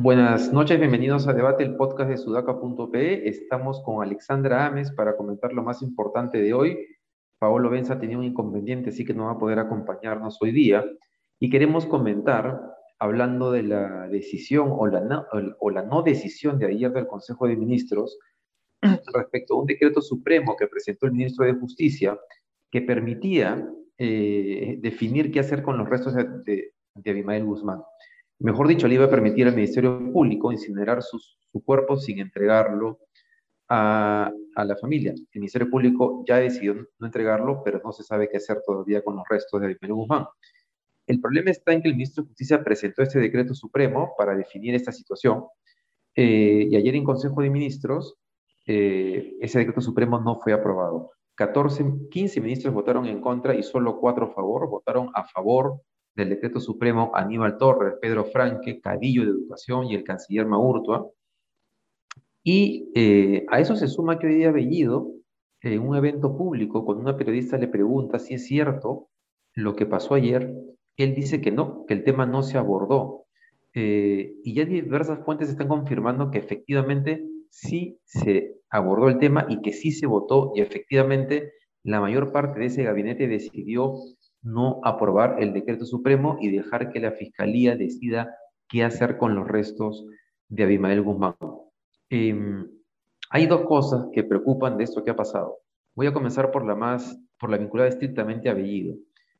Buenas noches, bienvenidos a Debate, el podcast de sudaca.pe. Estamos con Alexandra Ames para comentar lo más importante de hoy. Paolo Benza tenía un inconveniente, así que no va a poder acompañarnos hoy día. Y queremos comentar, hablando de la decisión o la no, o la no decisión de ayer del Consejo de Ministros respecto a un decreto supremo que presentó el ministro de Justicia que permitía eh, definir qué hacer con los restos de, de, de Abimael Guzmán mejor dicho, le iba a permitir al Ministerio Público incinerar su cuerpo sin entregarlo a, a, la familia. El Ministerio Público ya decidió no entregarlo, pero no se sabe qué hacer todavía con los restos de Abimael Guzmán. El problema está en que el ministro de Justicia presentó este decreto supremo para definir esta situación, eh, y ayer en Consejo de Ministros eh, ese decreto supremo no fue aprobado. 14, 15 ministros votaron en contra y solo 4 a favor, votaron a favor del decreto supremo Aníbal Torres, Pedro Franque, Cadillo de Educación y el canciller Maurtua. Y eh, a eso se suma que hoy día Bellido, en un evento público, cuando una periodista le pregunta si es cierto lo que pasó ayer, él dice que no, que el tema no se abordó. Eh, y ya diversas fuentes están confirmando que efectivamente sí se abordó el tema y que sí se votó y efectivamente la mayor parte de ese gabinete decidió no aprobar el decreto supremo y dejar que la fiscalía decida qué hacer con los restos de Abimael Guzmán. Eh, hay dos cosas que preocupan de esto que ha pasado. Voy a comenzar por la más, por la vinculada estrictamente a Bellido.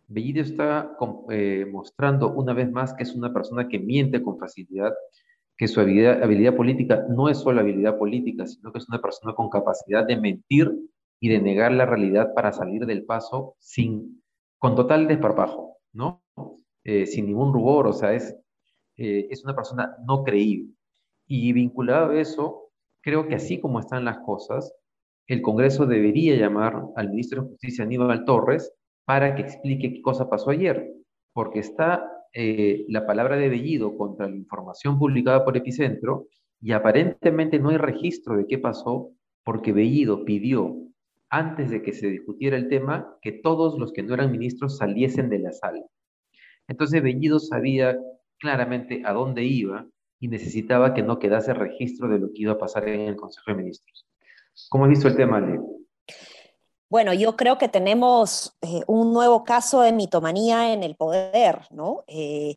Bellido está eh, mostrando una vez más que es una persona que miente con facilidad, que su habilidad, habilidad política no es solo habilidad política, sino que es una persona con capacidad de mentir y de negar la realidad para salir del paso sin con total desparpajo, ¿no? Eh, sin ningún rubor, o sea, es, eh, es una persona no creíble. Y vinculado a eso, creo que así como están las cosas, el Congreso debería llamar al ministro de Justicia Aníbal Torres para que explique qué cosa pasó ayer, porque está eh, la palabra de Bellido contra la información publicada por Epicentro y aparentemente no hay registro de qué pasó porque Bellido pidió antes de que se discutiera el tema, que todos los que no eran ministros saliesen de la sala. Entonces Bellido sabía claramente a dónde iba y necesitaba que no quedase registro de lo que iba a pasar en el Consejo de Ministros. ¿Cómo has visto el tema, Leo? Bueno, yo creo que tenemos eh, un nuevo caso de mitomanía en el poder, ¿no? Eh,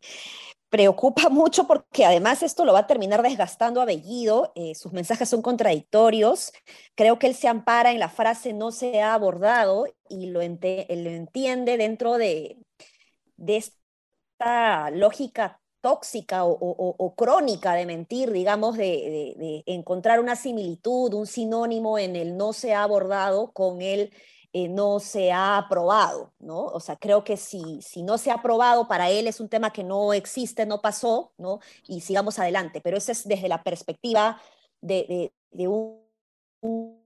preocupa mucho porque además esto lo va a terminar desgastando a Bellido, eh, sus mensajes son contradictorios, creo que él se ampara en la frase no se ha abordado y lo, ente lo entiende dentro de, de, esta lógica tóxica o, crónica de mentir, digamos, de, encontrar una similitud, un sinónimo en el no se ha abordado con el eh, no se ha aprobado, ¿no? O sea, creo que si, si no se ha aprobado, para él es un tema que no existe, no pasó, ¿no? Y sigamos adelante, pero eso es desde la perspectiva de, de, de un, un...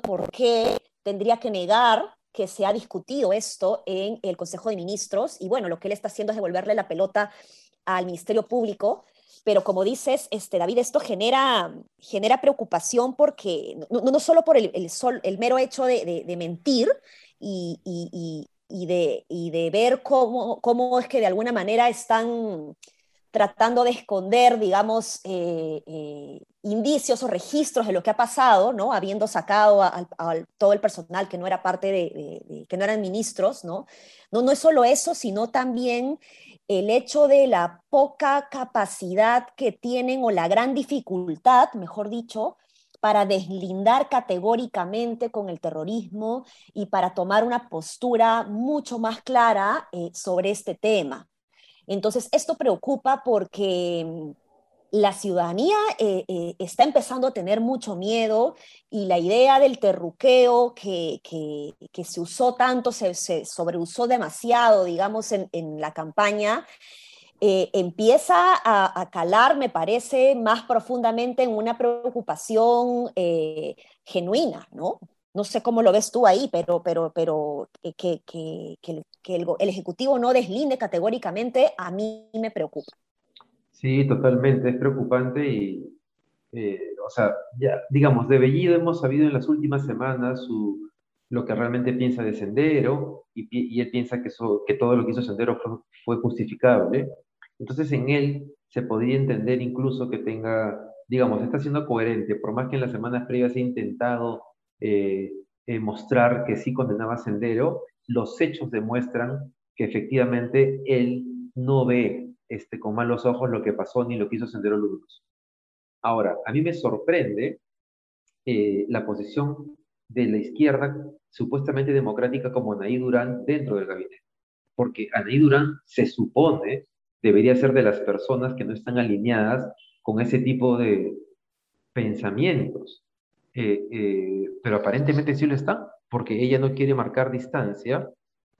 ¿Por qué tendría que negar que se ha discutido esto en el Consejo de Ministros? Y bueno, lo que él está haciendo es devolverle la pelota al Ministerio Público, pero como dices, este, David, esto genera, genera preocupación porque no, no solo por el, el, sol, el mero hecho de, de, mentir y, y, y, de, y de ver cómo, cómo es que de alguna manera están tratando de esconder, digamos, eh, eh, indicios o registros de lo que ha pasado, ¿no? Habiendo sacado a, todo el personal que no era parte de, que no eran ministros, ¿no? No, es solo eso, sino también el hecho de la poca capacidad que tienen o la gran dificultad, mejor dicho, para deslindar categóricamente con el terrorismo y para tomar una postura mucho más clara eh, sobre este tema. Entonces, esto preocupa porque la ciudadanía eh, eh, está empezando a tener mucho miedo y la idea del terruqueo que, que, se usó tanto, se, se, sobreusó demasiado, digamos, en, la campaña, eh, empieza a, calar, me parece, más profundamente en una preocupación genuina, ¿no? No sé cómo lo ves tú ahí, pero, pero, pero que, que el, el Ejecutivo no deslinde categóricamente a mí me preocupa. Sí, totalmente, es preocupante y, eh, o sea, ya, digamos, de Bellido hemos sabido en las últimas semanas su, lo que realmente piensa de Sendero y, y él piensa que, que todo lo que hizo Sendero fue, fue justificable. Entonces en él se podría entender incluso que tenga, digamos, está siendo coherente, por más que en las semanas previas ha intentado eh, eh, mostrar que sí condenaba a Sendero, los hechos demuestran que efectivamente él no ve este, con malos ojos lo que pasó ni lo que hizo Sendero Luminoso. Ahora, a mí me sorprende eh, la posición de la izquierda supuestamente democrática como Anaí Durán dentro del gabinete. Porque Anaí Durán se supone debería ser de las personas que no están alineadas con ese tipo de pensamientos. Eh, eh, pero aparentemente sí lo están, porque ella no quiere marcar distancia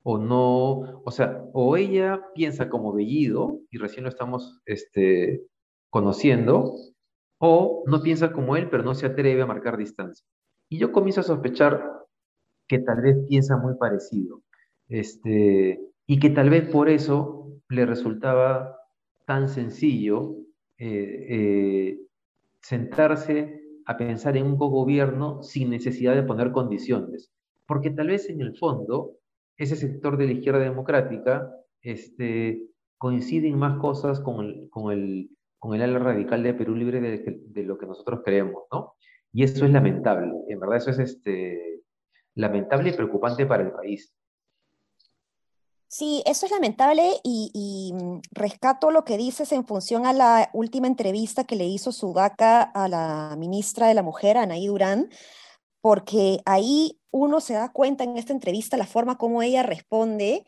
o no, o sea, o ella piensa como Bellido, y recién lo estamos este, conociendo, o no piensa como él, pero no se atreve a marcar distancia. Y yo comienzo a sospechar que tal vez piensa muy parecido, este, y que tal vez por eso le resultaba tan sencillo eh, eh, sentarse a pensar en un gobierno sin necesidad de poner condiciones, porque tal vez en el fondo ese sector de la izquierda democrática este, coincide en más cosas con el, con el, con el ala radical de Perú Libre de, lo que nosotros creemos, ¿no? Y eso es lamentable, en verdad eso es este, lamentable y preocupante para el país. Sí, eso es lamentable y, mm, rescato lo que dices en función a la última entrevista que le hizo Sudaca a la ministra de la Mujer, Anaí Durán, porque ahí uno se da cuenta en esta entrevista la forma como ella responde,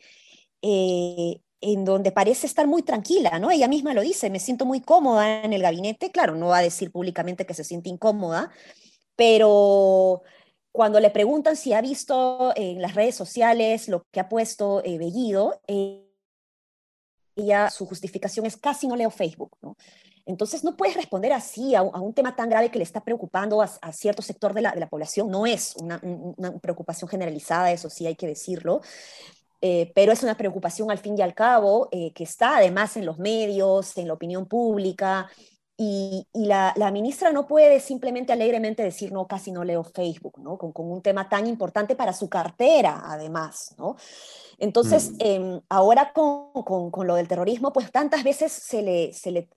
eh, en donde parece estar muy tranquila, ¿no? Ella misma lo dice, me siento muy cómoda en el gabinete, claro, no va a decir públicamente que se siente incómoda, pero cuando le preguntan si ha visto en las redes sociales lo que ha puesto eh, Bellido, eh, ella, su justificación es casi no leo Facebook, ¿no? Entonces no puedes responder así a, un tema tan grave que le está preocupando a, cierto sector de la, población. No es una, preocupación generalizada, eso sí hay que decirlo, eh, pero es una preocupación al fin y al cabo eh, que está además en los medios, en la opinión pública, y, la, ministra no puede simplemente alegremente decir, no, casi no leo Facebook, ¿no? Con, un tema tan importante para su cartera, además, ¿no? Entonces, mm. em, ahora con, lo del terrorismo, pues tantas veces se le, se le,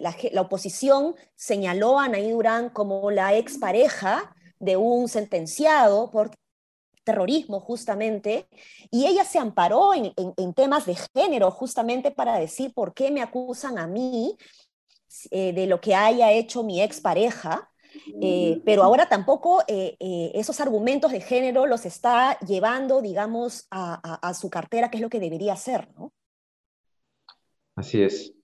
la, la, oposición señaló a Anaí Durán como la expareja de un sentenciado por terrorismo justamente, y ella se amparó en, en temas de género justamente para decir por qué me acusan a mí eh, de lo que haya hecho mi expareja, eh, pero ahora tampoco eh, esos argumentos de género los está llevando, digamos, a, su cartera, que es lo que debería hacer, ¿no? Así es.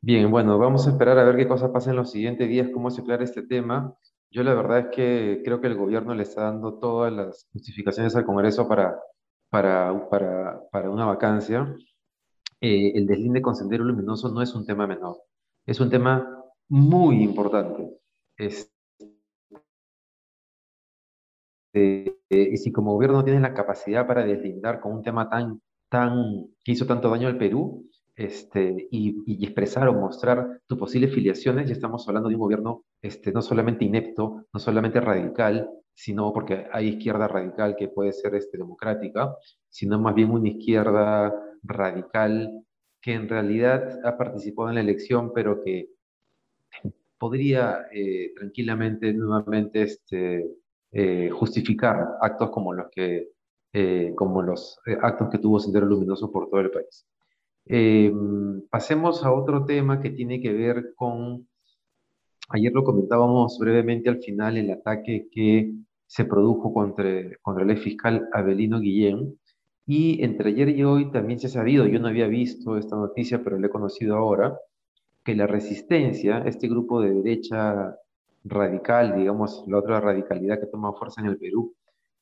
Bien, bueno, vamos a esperar a ver qué cosa pasa en los siguientes días, cómo se aclara este tema. Yo la verdad es que creo que el gobierno le está dando todas las justificaciones al Congreso para, para, para, para una vacancia. el deslinde con sendero luminoso no es un tema menor es un tema muy importante. Y si como gobierno no tienes la capacidad para deslindar con un tema tan, tan, que hizo tanto daño al Perú, este, y, expresar o mostrar tus posibles filiaciones, ya estamos hablando de un gobierno este, no solamente inepto, no solamente radical, sino porque hay izquierda radical que puede ser este, democrática, sino más bien una izquierda radical que en realidad ha participado en la elección, pero que podría eh, tranquilamente nuevamente este, eh, justificar actos como los que eh, como los actos que tuvo Sendero Luminoso por todo el país. pasemos a otro tema que tiene que ver con, ayer lo comentábamos brevemente al final, el ataque que se produjo contra, contra el fiscal Abelino Guillén, y entre ayer y hoy también se ha sabido, yo no había visto esta noticia, pero lo he conocido ahora, que la resistencia, este grupo de derecha radical, digamos, la otra radicalidad que toma fuerza en el Perú,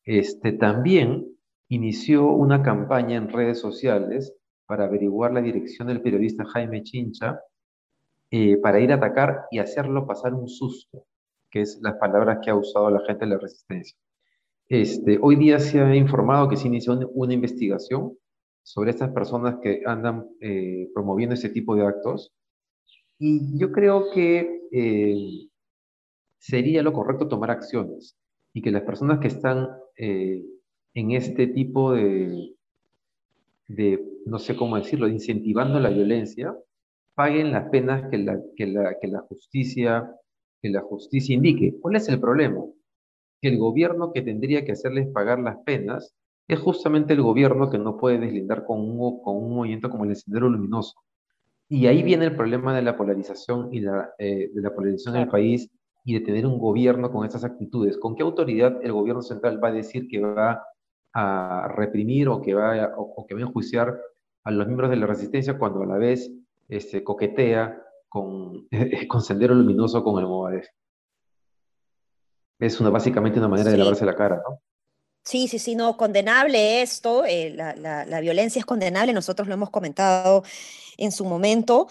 este, también inició una campaña en redes sociales para averiguar la dirección del periodista Jaime Chincha, eh, para ir a atacar y hacerlo pasar un susto, que es las palabras que ha usado la gente de la resistencia. Este, hoy día se ha informado que se inició una investigación sobre estas personas que andan eh, promoviendo ese tipo de actos. Y yo creo que eh, sería lo correcto tomar acciones y que las personas que están eh, en este tipo de, de, no sé cómo decirlo, incentivando la violencia, paguen las penas que la, que la, que la, justicia, que la justicia indique. ¿Cuál es el problema? Que el gobierno que tendría que hacerles pagar las penas es justamente el gobierno que no puede deslindar con un, con un movimiento como el Sendero Luminoso. Y ahí viene el problema de la polarización y la, eh, de la polarización del país y de tener un gobierno con estas actitudes. ¿Con qué autoridad el gobierno central va a decir que va a reprimir o que va a, o, que va a enjuiciar a los miembros de la resistencia cuando a la vez este, coquetea con, con Sendero Luminoso con el Movadef? Es una, básicamente una manera de lavarse la cara, ¿no? Sí, sí, sí, no, condenable esto, eh, la, la, violencia es condenable, nosotros lo hemos comentado en su momento,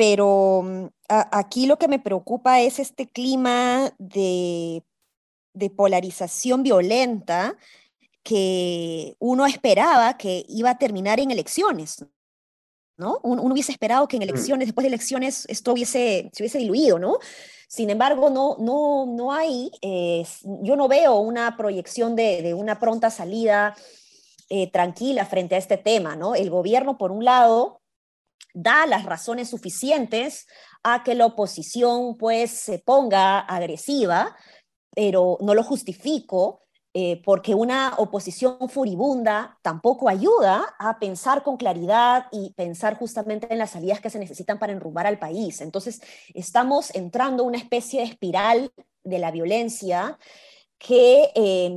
pero mm, aquí lo que me preocupa es este clima de, de polarización violenta que uno esperaba que iba a terminar en elecciones, ¿no? Uno, hubiese esperado que en mm. elecciones, después de elecciones, esto hubiese, se hubiese diluido, ¿no? Sin embargo, no, no, no hay, eh, yo no veo una proyección de, una pronta salida eh, tranquila frente a este tema, ¿no? El gobierno, por un lado, da las razones suficientes a que la oposición, pues, se ponga agresiva, pero no lo justifico eh, porque una oposición furibunda tampoco ayuda a pensar con claridad y pensar justamente en las salidas que se necesitan para enrumbar al país. Entonces, estamos entrando en una especie de espiral de la violencia que eh,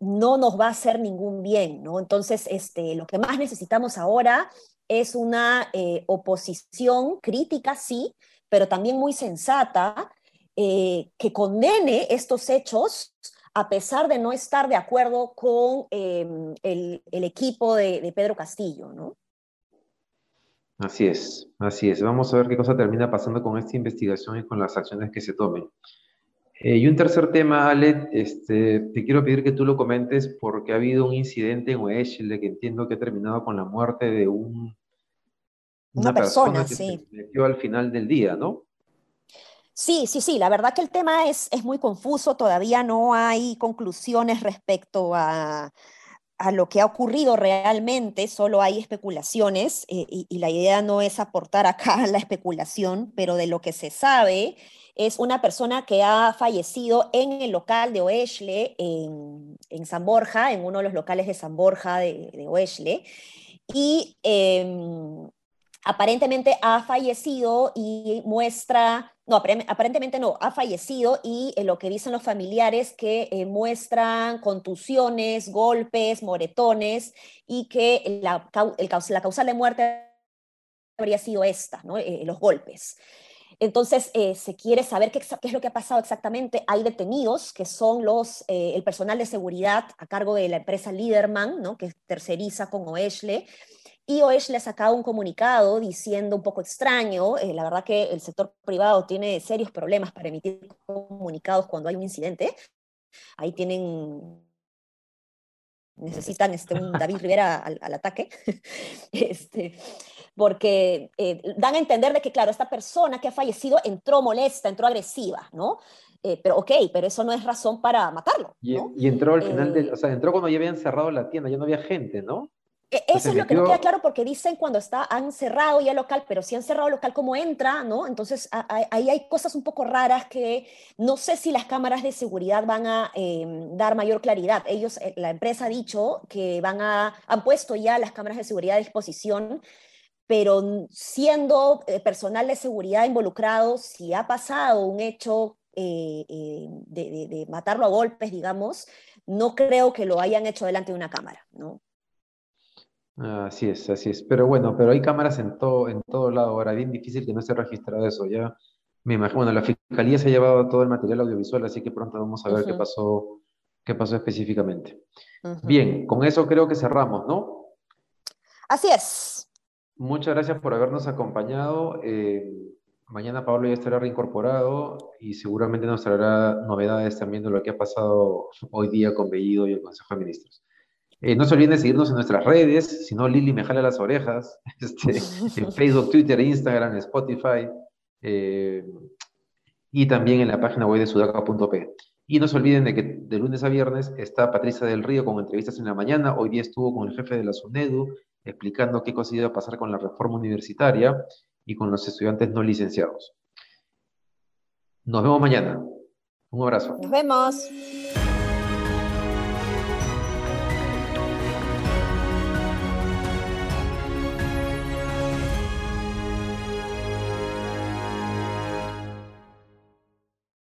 no nos va a hacer ningún bien, ¿no? Entonces, este, lo que más necesitamos ahora es una eh, oposición crítica, sí, pero también muy sensata, que condene estos hechos a pesar de no estar de acuerdo con em, el, equipo de, Pedro Castillo, ¿no? Así es, así es. Vamos a ver qué cosa termina pasando con esta investigación y con las acciones que se tomen. Eh, y un tercer tema, Ale, este, te quiero pedir que tú lo comentes porque ha habido un incidente en Oeshle que entiendo que ha terminado con la muerte de un, una, persona, que sí. se metió al final del día, ¿no? Sí, sí, sí, la verdad que el tema es, es muy confuso, todavía no hay conclusiones respecto a, lo que ha ocurrido realmente, solo hay especulaciones eh, y, la idea no es aportar acá la especulación, pero de lo que se sabe es una persona que ha fallecido en el local de Oeshle, en, San Borja, en uno de los locales de San Borja de, de y em, aparentemente ha fallecido y muestra no, aparentemente no, ha fallecido y eh, lo que dicen los familiares que eh, muestran contusiones, golpes, moretones y que la, la causal de muerte habría sido esta, ¿no? Eh, los golpes. Entonces, se quiere saber qué, qué, es lo que ha pasado exactamente. Hay detenidos que son los, el personal de seguridad a cargo de la empresa Liderman, ¿no? que terceriza con Oeshle, y OESH le ha sacado un comunicado diciendo un poco extraño, eh, la verdad que el sector privado tiene serios problemas para emitir comunicados cuando hay un incidente. Ahí tienen, necesitan este, un David Rivera al, ataque, este, porque eh, dan a entender de que, claro, esta persona que ha fallecido entró molesta, entró agresiva, ¿no? Eh, pero ok, pero eso no es razón para matarlo. Y, y entró al final, del, o sea, entró cuando ya habían cerrado la tienda, ya no había gente, ¿no? E, eso es lo que no queda claro porque dicen cuando está, han cerrado ya el local, pero si han cerrado el local, ¿cómo entra? ¿no? Entonces ahí hay cosas un poco raras que no sé si las cámaras de seguridad van a em, dar mayor claridad. Ellos, eh, la empresa ha dicho que van a, han puesto ya las cámaras de seguridad a disposición, pero siendo eh, personal de seguridad involucrado, si ha pasado un hecho eh, de, de matarlo a golpes, digamos, no creo que lo hayan hecho delante de una cámara, ¿no? Así es, así es. Pero bueno, pero hay cámaras en todo, en todo lado ahora. Bien difícil que no esté registrado eso. Ya me imagino, bueno, la fiscalía se ha llevado todo el material audiovisual, así que pronto vamos a ver qué pasó, qué pasó específicamente. Bien, con eso creo que cerramos, ¿no? Así es. Muchas gracias por habernos acompañado. Eh, mañana Pablo ya estará reincorporado y seguramente nos traerá novedades también de lo que ha pasado hoy día con Bellido y el Consejo de Ministros. Eh, no se olviden de seguirnos en nuestras redes, si no Lili me jala las orejas, este, en Facebook, Twitter, Instagram, Spotify. Eh, y también en la página web de sudaca.p. Y no se olviden de que de lunes a viernes está Patricia del Río con entrevistas en la mañana. Hoy día estuvo con el jefe de la SUNEDU explicando qué cosa iba a pasar con la reforma universitaria y con los estudiantes no licenciados. Nos vemos mañana. Un abrazo. Nos vemos.